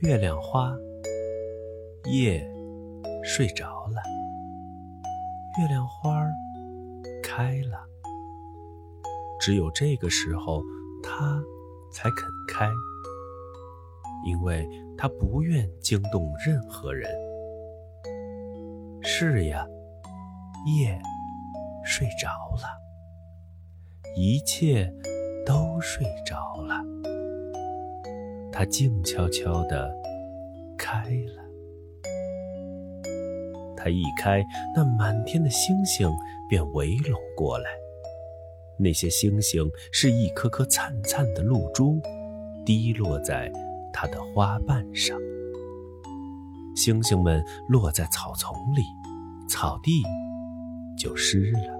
月亮花，夜睡着了，月亮花开了。只有这个时候，它才肯开，因为它不愿惊动任何人。是呀，夜睡着了，一切都睡着了。它静悄悄地开了，它一开，那满天的星星便围拢过来。那些星星是一颗颗灿灿的露珠，滴落在它的花瓣上。星星们落在草丛里，草地就湿了；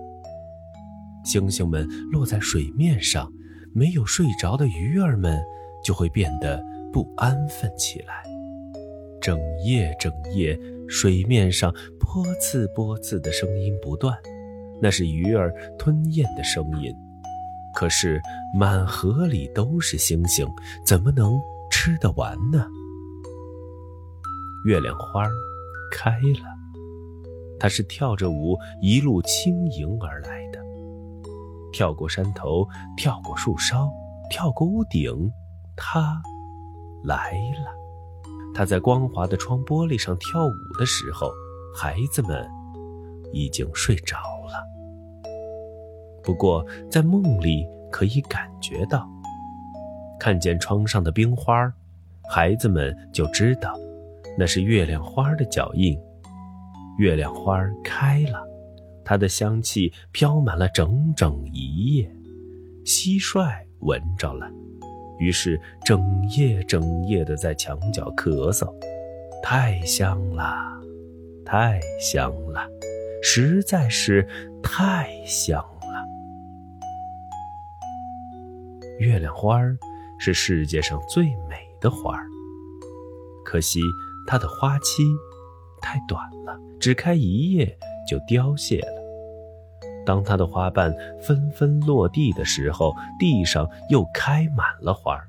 星星们落在水面上，没有睡着的鱼儿们。就会变得不安分起来。整夜整夜，水面上波刺波刺的声音不断，那是鱼儿吞咽的声音。可是满河里都是星星，怎么能吃得完呢？月亮花开了，它是跳着舞一路轻盈而来的，跳过山头，跳过树梢，跳过屋顶。他来了。他在光滑的窗玻璃上跳舞的时候，孩子们已经睡着了。不过在梦里可以感觉到，看见窗上的冰花，孩子们就知道那是月亮花的脚印。月亮花开了，它的香气飘满了整整一夜。蟋蟀闻着了。于是整夜整夜的在墙角咳嗽，太香了，太香了，实在是太香了。月亮花儿是世界上最美的花儿，可惜它的花期太短了，只开一夜就凋谢了。当它的花瓣纷纷落地的时候，地上又开满了花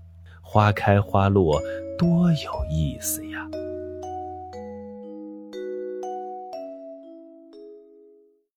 花开花落，多有意思呀！